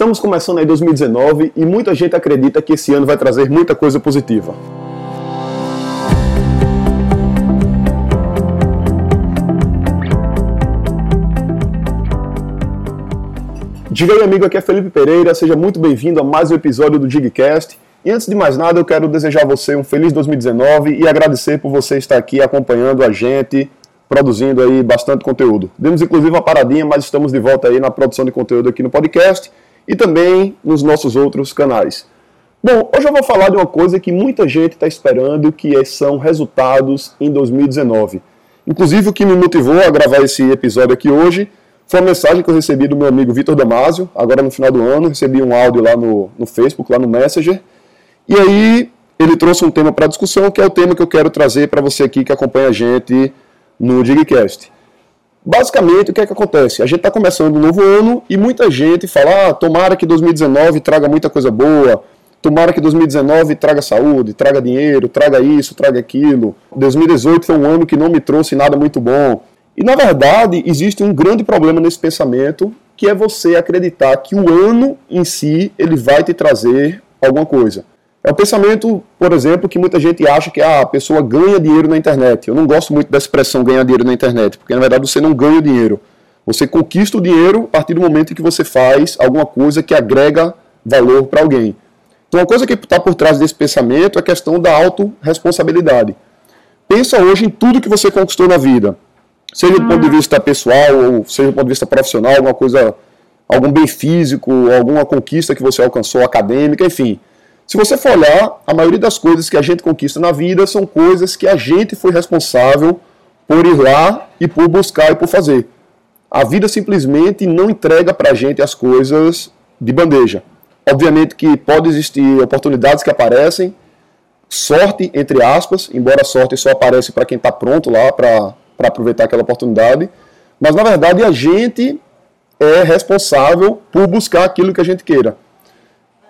Estamos começando aí 2019 e muita gente acredita que esse ano vai trazer muita coisa positiva. Diga aí, amigo, aqui é Felipe Pereira, seja muito bem-vindo a mais um episódio do Digcast. E antes de mais nada, eu quero desejar a você um feliz 2019 e agradecer por você estar aqui acompanhando a gente, produzindo aí bastante conteúdo. Demos inclusive uma paradinha, mas estamos de volta aí na produção de conteúdo aqui no podcast e também nos nossos outros canais. Bom, hoje eu vou falar de uma coisa que muita gente está esperando, que é, são resultados em 2019. Inclusive, o que me motivou a gravar esse episódio aqui hoje foi uma mensagem que eu recebi do meu amigo Vitor Damasio, agora no final do ano, recebi um áudio lá no, no Facebook, lá no Messenger, e aí ele trouxe um tema para discussão, que é o tema que eu quero trazer para você aqui que acompanha a gente no Digcast. Basicamente, o que é que acontece? A gente está começando um novo ano e muita gente fala: ah, tomara que 2019 traga muita coisa boa, tomara que 2019 traga saúde, traga dinheiro, traga isso, traga aquilo. 2018 foi um ano que não me trouxe nada muito bom. E na verdade, existe um grande problema nesse pensamento, que é você acreditar que o ano em si ele vai te trazer alguma coisa. É o pensamento, por exemplo, que muita gente acha que ah, a pessoa ganha dinheiro na internet. Eu não gosto muito da expressão ganhar dinheiro na internet, porque na verdade você não ganha dinheiro. Você conquista o dinheiro a partir do momento em que você faz alguma coisa que agrega valor para alguém. Então, a coisa que está por trás desse pensamento é a questão da autorresponsabilidade. Pensa hoje em tudo que você conquistou na vida, seja do ponto de vista pessoal ou seja do ponto de vista profissional, alguma coisa, algum bem físico, alguma conquista que você alcançou, acadêmica, enfim. Se você for olhar, a maioria das coisas que a gente conquista na vida são coisas que a gente foi responsável por ir lá e por buscar e por fazer. A vida simplesmente não entrega para a gente as coisas de bandeja. Obviamente que pode existir oportunidades que aparecem, sorte, entre aspas, embora a sorte só aparece para quem está pronto lá para aproveitar aquela oportunidade, mas na verdade a gente é responsável por buscar aquilo que a gente queira.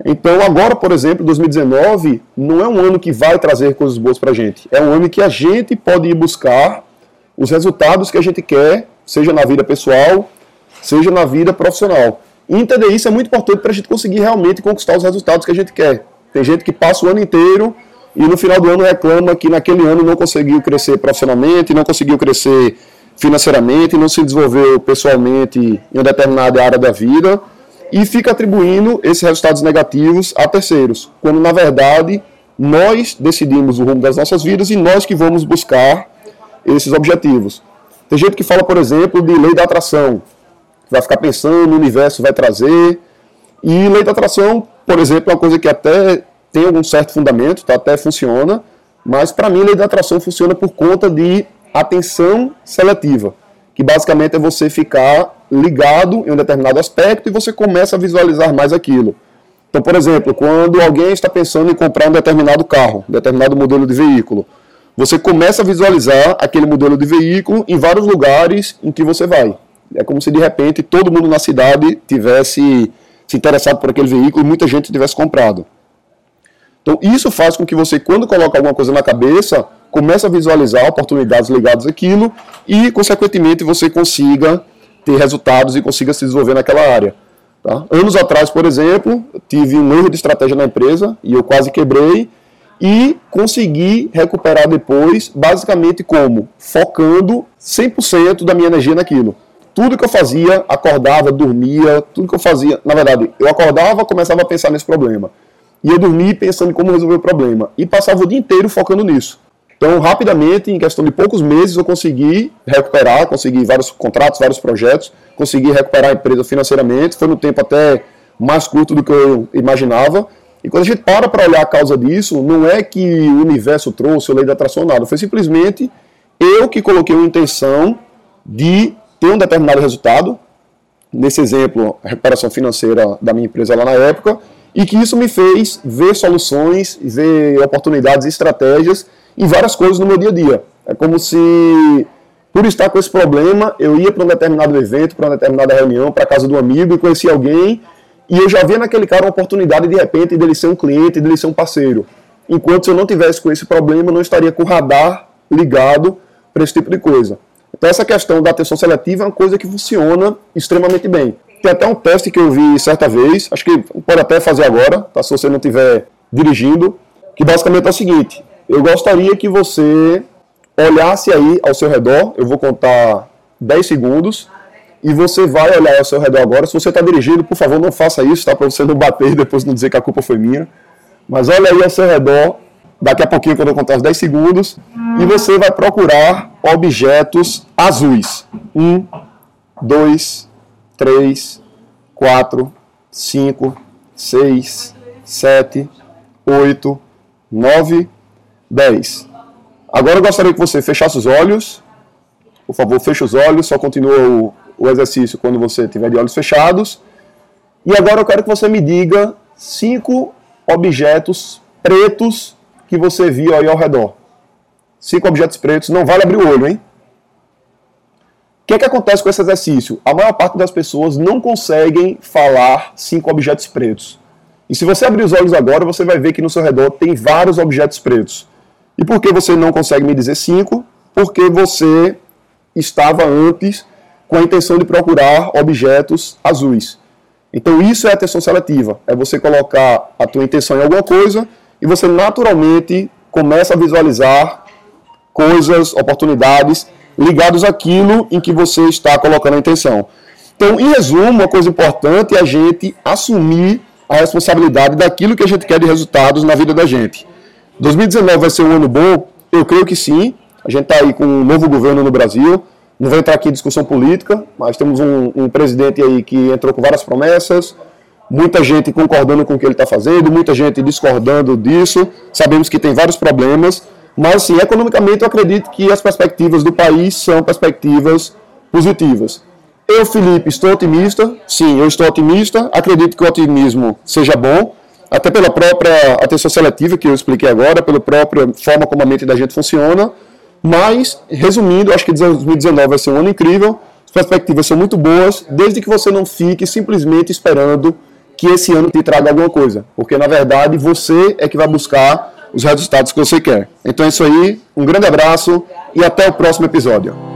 Então, agora, por exemplo, 2019 não é um ano que vai trazer coisas boas para a gente. É um ano que a gente pode ir buscar os resultados que a gente quer, seja na vida pessoal, seja na vida profissional. E entender isso é muito importante para a gente conseguir realmente conquistar os resultados que a gente quer. Tem gente que passa o ano inteiro e no final do ano reclama que naquele ano não conseguiu crescer profissionalmente, não conseguiu crescer financeiramente, não se desenvolveu pessoalmente em uma determinada área da vida e fica atribuindo esses resultados negativos a terceiros, quando na verdade nós decidimos o rumo das nossas vidas e nós que vamos buscar esses objetivos. Tem gente que fala, por exemplo, de lei da atração, vai ficar pensando, o universo vai trazer. E lei da atração, por exemplo, é uma coisa que até tem algum certo fundamento, tá? até funciona, mas para mim lei da atração funciona por conta de atenção seletiva, que basicamente é você ficar ligado em um determinado aspecto e você começa a visualizar mais aquilo. Então, por exemplo, quando alguém está pensando em comprar um determinado carro, um determinado modelo de veículo, você começa a visualizar aquele modelo de veículo em vários lugares em que você vai. É como se de repente todo mundo na cidade tivesse se interessado por aquele veículo e muita gente tivesse comprado. Então, isso faz com que você, quando coloca alguma coisa na cabeça, comece a visualizar oportunidades ligadas àquilo e, consequentemente, você consiga ter resultados e consiga se desenvolver naquela área. Tá? Anos atrás, por exemplo, tive um erro de estratégia na empresa e eu quase quebrei e consegui recuperar depois, basicamente como? Focando 100% da minha energia naquilo. Tudo que eu fazia, acordava, dormia, tudo que eu fazia, na verdade, eu acordava, começava a pensar nesse problema. E eu dormia pensando em como resolver o problema. E passava o dia inteiro focando nisso. Então, rapidamente, em questão de poucos meses, eu consegui recuperar, consegui vários contratos, vários projetos, consegui recuperar a empresa financeiramente. Foi no tempo até mais curto do que eu imaginava. E quando a gente para para olhar a causa disso, não é que o universo trouxe a lei da atração, nada. Foi simplesmente eu que coloquei uma intenção de ter um determinado resultado. Nesse exemplo, a recuperação financeira da minha empresa lá na época. E que isso me fez ver soluções, ver oportunidades e estratégias em várias coisas no meu dia a dia. É como se, por estar com esse problema, eu ia para um determinado evento, para uma determinada reunião, para casa do amigo e conhecia alguém e eu já via naquele cara uma oportunidade de repente dele ser um cliente, dele ser um parceiro. Enquanto se eu não tivesse com esse problema, eu não estaria com o radar ligado para esse tipo de coisa. Então essa questão da atenção seletiva é uma coisa que funciona extremamente bem. Tem até um teste que eu vi certa vez, acho que pode até fazer agora, tá? se você não estiver dirigindo, que basicamente é o seguinte: eu gostaria que você olhasse aí ao seu redor, eu vou contar 10 segundos, e você vai olhar ao seu redor agora. Se você está dirigindo, por favor, não faça isso, tá? Para você não bater e depois não dizer que a culpa foi minha. Mas olha aí ao seu redor, daqui a pouquinho, quando eu contar os 10 segundos, e você vai procurar objetos azuis. Um, dois, três, quatro, cinco, seis, sete, oito, nove, dez. Agora eu gostaria que você fechasse os olhos. Por favor, feche os olhos, só continua o, o exercício quando você tiver de olhos fechados. E agora eu quero que você me diga cinco objetos pretos que você viu aí ao redor. Cinco objetos pretos, não vale abrir o olho, hein? O que, é que acontece com esse exercício? A maior parte das pessoas não conseguem falar cinco objetos pretos. E se você abrir os olhos agora, você vai ver que no seu redor tem vários objetos pretos. E por que você não consegue me dizer cinco? Porque você estava antes com a intenção de procurar objetos azuis. Então isso é atenção seletiva, é você colocar a tua intenção em alguma coisa e você naturalmente começa a visualizar coisas, oportunidades ligados àquilo em que você está colocando a intenção. Então, em resumo, uma coisa importante é a gente assumir a responsabilidade daquilo que a gente quer de resultados na vida da gente. 2019 vai ser um ano bom? Eu creio que sim. A gente está aí com um novo governo no Brasil. Não vou entrar aqui em discussão política, mas temos um, um presidente aí que entrou com várias promessas, muita gente concordando com o que ele está fazendo, muita gente discordando disso. Sabemos que tem vários problemas, mas sim, economicamente eu acredito que as perspectivas do país são perspectivas positivas. Eu, Felipe, estou otimista. Sim, eu estou otimista. Acredito que o otimismo seja bom, até pela própria atenção seletiva que eu expliquei agora, pela própria forma como a mente da gente funciona. Mas, resumindo, acho que 2019 vai ser um ano incrível. As perspectivas são muito boas, desde que você não fique simplesmente esperando que esse ano te traga alguma coisa. Porque, na verdade, você é que vai buscar os resultados que você quer. Então é isso aí, um grande abraço e até o próximo episódio.